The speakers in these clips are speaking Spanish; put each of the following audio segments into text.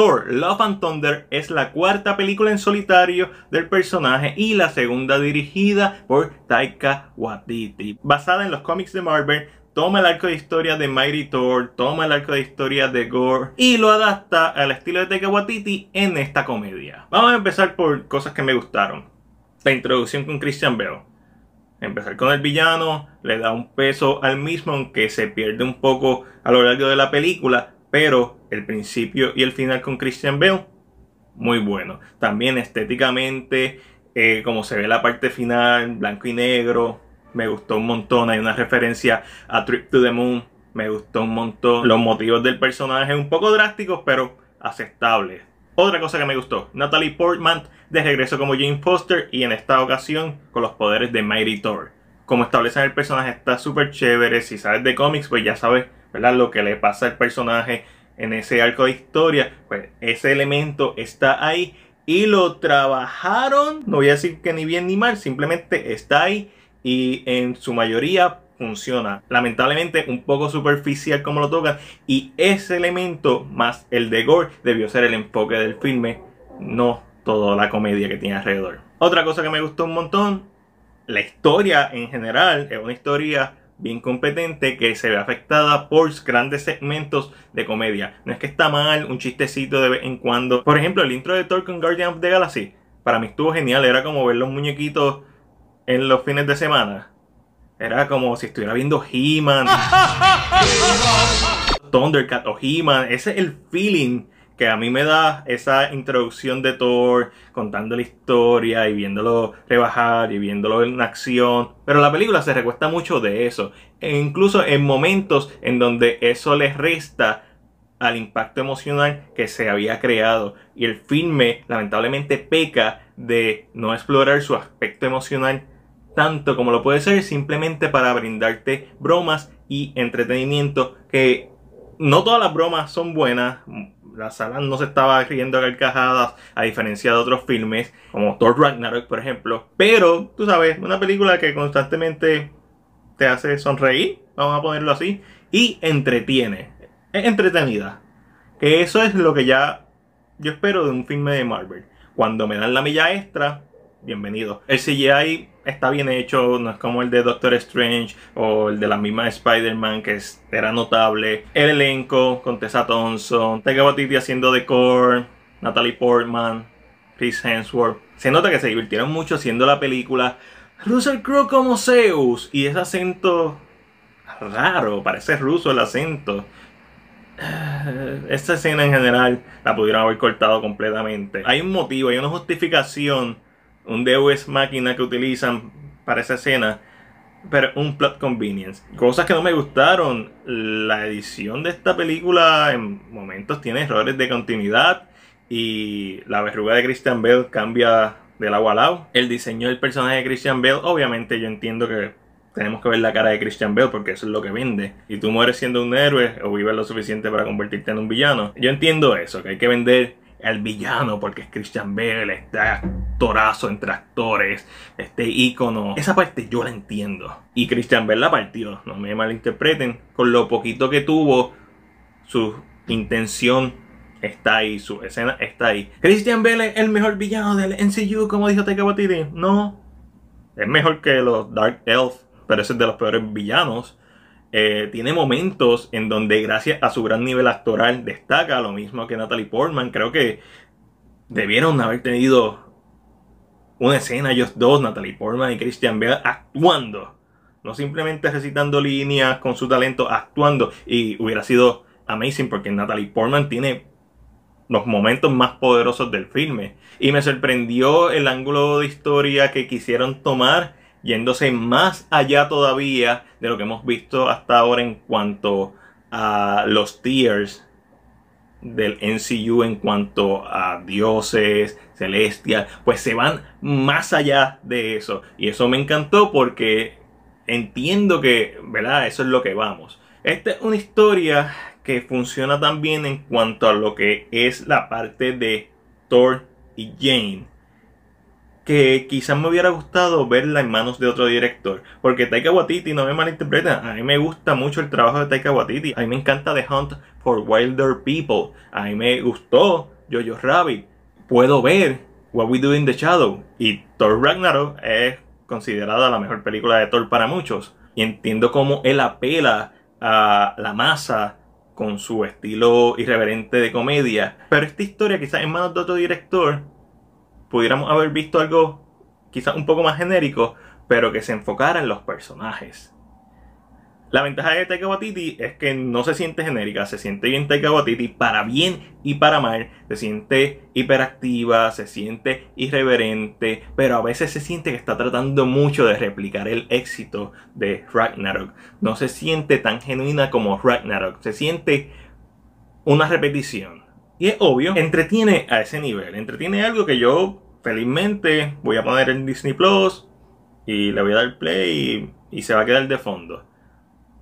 Thor Love and Thunder es la cuarta película en solitario del personaje y la segunda dirigida por Taika Waititi. Basada en los cómics de Marvel, toma el arco de historia de Mighty Thor, toma el arco de historia de Gore y lo adapta al estilo de Taika Waititi en esta comedia. Vamos a empezar por cosas que me gustaron. La introducción con Christian Bale. Empezar con el villano le da un peso al mismo, aunque se pierde un poco a lo largo de la película, pero el principio y el final con Christian Bale, muy bueno. También estéticamente, eh, como se ve la parte final, blanco y negro, me gustó un montón. Hay una referencia a Trip to the Moon, me gustó un montón. Los motivos del personaje, un poco drásticos, pero aceptables. Otra cosa que me gustó, Natalie Portman de regreso como Jane Foster y en esta ocasión con los poderes de Mighty Thor. Como establecen el personaje está súper chévere, si sabes de cómics pues ya sabes ¿verdad? lo que le pasa al personaje en ese arco de historia, pues ese elemento está ahí y lo trabajaron, no voy a decir que ni bien ni mal, simplemente está ahí y en su mayoría funciona. Lamentablemente un poco superficial como lo tocan y ese elemento más el de Gore debió ser el enfoque del filme, no toda la comedia que tiene alrededor. Otra cosa que me gustó un montón, la historia en general es una historia bien competente que se ve afectada por grandes segmentos de comedia. No es que está mal un chistecito de vez en cuando. Por ejemplo, el intro de Thor con Guardian of the Galaxy, para mí estuvo genial, era como ver los muñequitos en los fines de semana. Era como si estuviera viendo He-Man. Thundercat o He-Man. Ese es el feeling que a mí me da esa introducción de Thor contando la historia y viéndolo rebajar y viéndolo en acción. Pero la película se recuesta mucho de eso. E incluso en momentos en donde eso le resta al impacto emocional que se había creado. Y el filme lamentablemente peca de no explorar su aspecto emocional tanto como lo puede ser simplemente para brindarte bromas y entretenimiento que no todas las bromas son buenas la sala no se estaba riendo a carcajadas, a diferencia de otros filmes, como Thor Ragnarok, por ejemplo. Pero, tú sabes, una película que constantemente te hace sonreír, vamos a ponerlo así, y entretiene. Es entretenida. Que eso es lo que ya yo espero de un filme de Marvel. Cuando me dan la milla extra, bienvenido. El CGI está bien hecho, no es como el de Doctor Strange o el de la misma Spider-Man que era notable. El elenco con Tessa Thompson, Taika Waititi haciendo de Core, Natalie Portman, Chris Hemsworth. Se nota que se divirtieron mucho haciendo la película. Russell Crowe como Zeus y ese acento raro, parece ruso el acento. Esta escena en general la pudieron haber cortado completamente. Hay un motivo, hay una justificación un Deus máquina que utilizan para esa escena, pero un plot convenience. Cosas que no me gustaron. La edición de esta película en momentos tiene errores de continuidad y la verruga de Christian Bale cambia del agua al agua. El diseño del personaje de Christian Bale, obviamente yo entiendo que tenemos que ver la cara de Christian Bale porque eso es lo que vende. Y tú mueres siendo un héroe o vives lo suficiente para convertirte en un villano. Yo entiendo eso, que hay que vender el villano porque es Christian Bale, este actorazo entre actores, este ícono. Esa parte yo la entiendo. Y Christian Bale la partió, no me malinterpreten. Con lo poquito que tuvo, su intención está ahí, su escena está ahí. Christian Bale es el mejor villano del NCU, como dijo Taika Waititi. No, es mejor que los Dark Elf, pero es de los peores villanos. Eh, tiene momentos en donde gracias a su gran nivel actoral destaca, lo mismo que Natalie Portman. Creo que debieron haber tenido una escena ellos dos, Natalie Portman y Christian Bale, actuando. No simplemente recitando líneas con su talento, actuando. Y hubiera sido amazing porque Natalie Portman tiene los momentos más poderosos del filme. Y me sorprendió el ángulo de historia que quisieron tomar yéndose más allá todavía de lo que hemos visto hasta ahora en cuanto a los tiers del NCU en cuanto a dioses, celestias, pues se van más allá de eso. Y eso me encantó porque entiendo que, ¿verdad? Eso es lo que vamos. Esta es una historia que funciona también en cuanto a lo que es la parte de Thor y Jane que quizás me hubiera gustado verla en manos de otro director. Porque Taika Waititi, no me malinterpreten, a mí me gusta mucho el trabajo de Taika Waititi. A mí me encanta The Hunt for Wilder People. A mí me gustó Jojo Rabbit. Puedo ver What We Do in the Shadow. Y Thor Ragnarok es considerada la mejor película de Thor para muchos. Y entiendo cómo él apela a la masa con su estilo irreverente de comedia. Pero esta historia, quizás en manos de otro director, pudiéramos haber visto algo quizás un poco más genérico, pero que se enfocara en los personajes. La ventaja de Taika Waititi es que no se siente genérica, se siente bien Taika Waititi para bien y para mal, se siente hiperactiva, se siente irreverente, pero a veces se siente que está tratando mucho de replicar el éxito de Ragnarok. No se siente tan genuina como Ragnarok, se siente una repetición. Y es obvio, entretiene a ese nivel, entretiene algo que yo felizmente voy a poner en Disney Plus y le voy a dar play y, se va a quedar de fondo.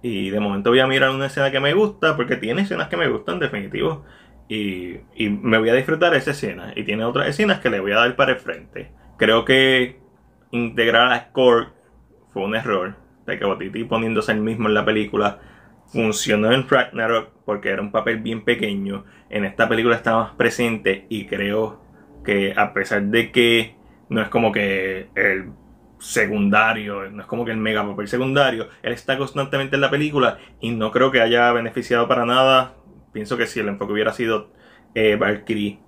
Y de momento voy a mirar una escena que me gusta, porque tiene escenas que me gustan, definitivo. Y, y me voy a disfrutar esa escena. Y tiene otras escenas que le voy a dar para el frente. Creo que integrar a Score fue un error. De que Botiti poniéndose el mismo en la película funcionó en Ragnarok porque era un papel bien pequeño. En esta película está más presente y creo que a pesar de que no es como que el secundario, no es como que el mega papel secundario, él está constantemente en la película y no creo que haya beneficiado para nada. Pienso que si el enfoque hubiera sido eh, Valkyrie,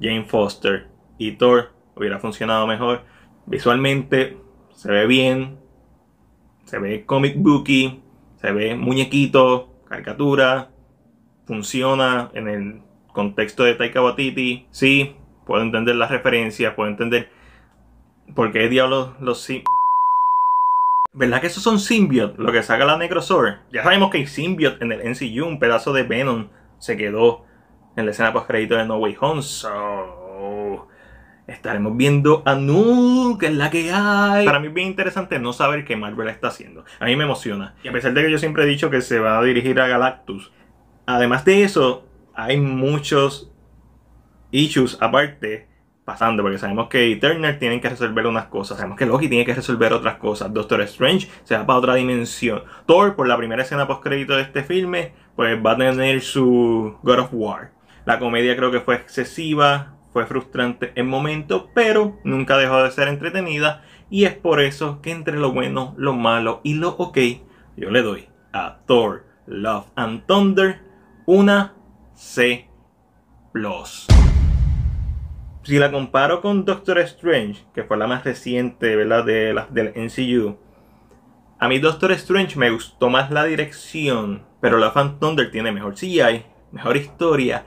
Jane Foster y Thor, hubiera funcionado mejor. Visualmente se ve bien, se ve comic booky, se ve muñequito, caricatura, funciona en el contexto de Taika Waititi. Sí, puedo entender las referencias, puedo entender ¿Por qué diablos los sim... ¿Verdad que esos son symbiote? Lo que saca la Necrosword. Ya sabemos que hay symbiote en el NCU. Un pedazo de Venom se quedó en la escena post crédito de No Way Home. So, estaremos viendo a Null, que es la que hay. Para mí es bien interesante no saber qué Marvel está haciendo. A mí me emociona. Y a pesar de que yo siempre he dicho que se va a dirigir a Galactus. Además de eso, hay muchos issues aparte pasando, porque sabemos que Eternal tienen que resolver unas cosas, sabemos que Loki tiene que resolver otras cosas, Doctor Strange se va para otra dimensión, Thor por la primera escena post crédito de este filme, pues va a tener su God of War. La comedia creo que fue excesiva, fue frustrante en momentos, pero nunca dejó de ser entretenida y es por eso que entre lo bueno, lo malo y lo ok, yo le doy a Thor, Love and Thunder una C+. Si la comparo con Doctor Strange, que fue la más reciente, ¿verdad? De la, del NCU. A mí Doctor Strange me gustó más la dirección, pero la Fan Thunder tiene mejor CGI, mejor historia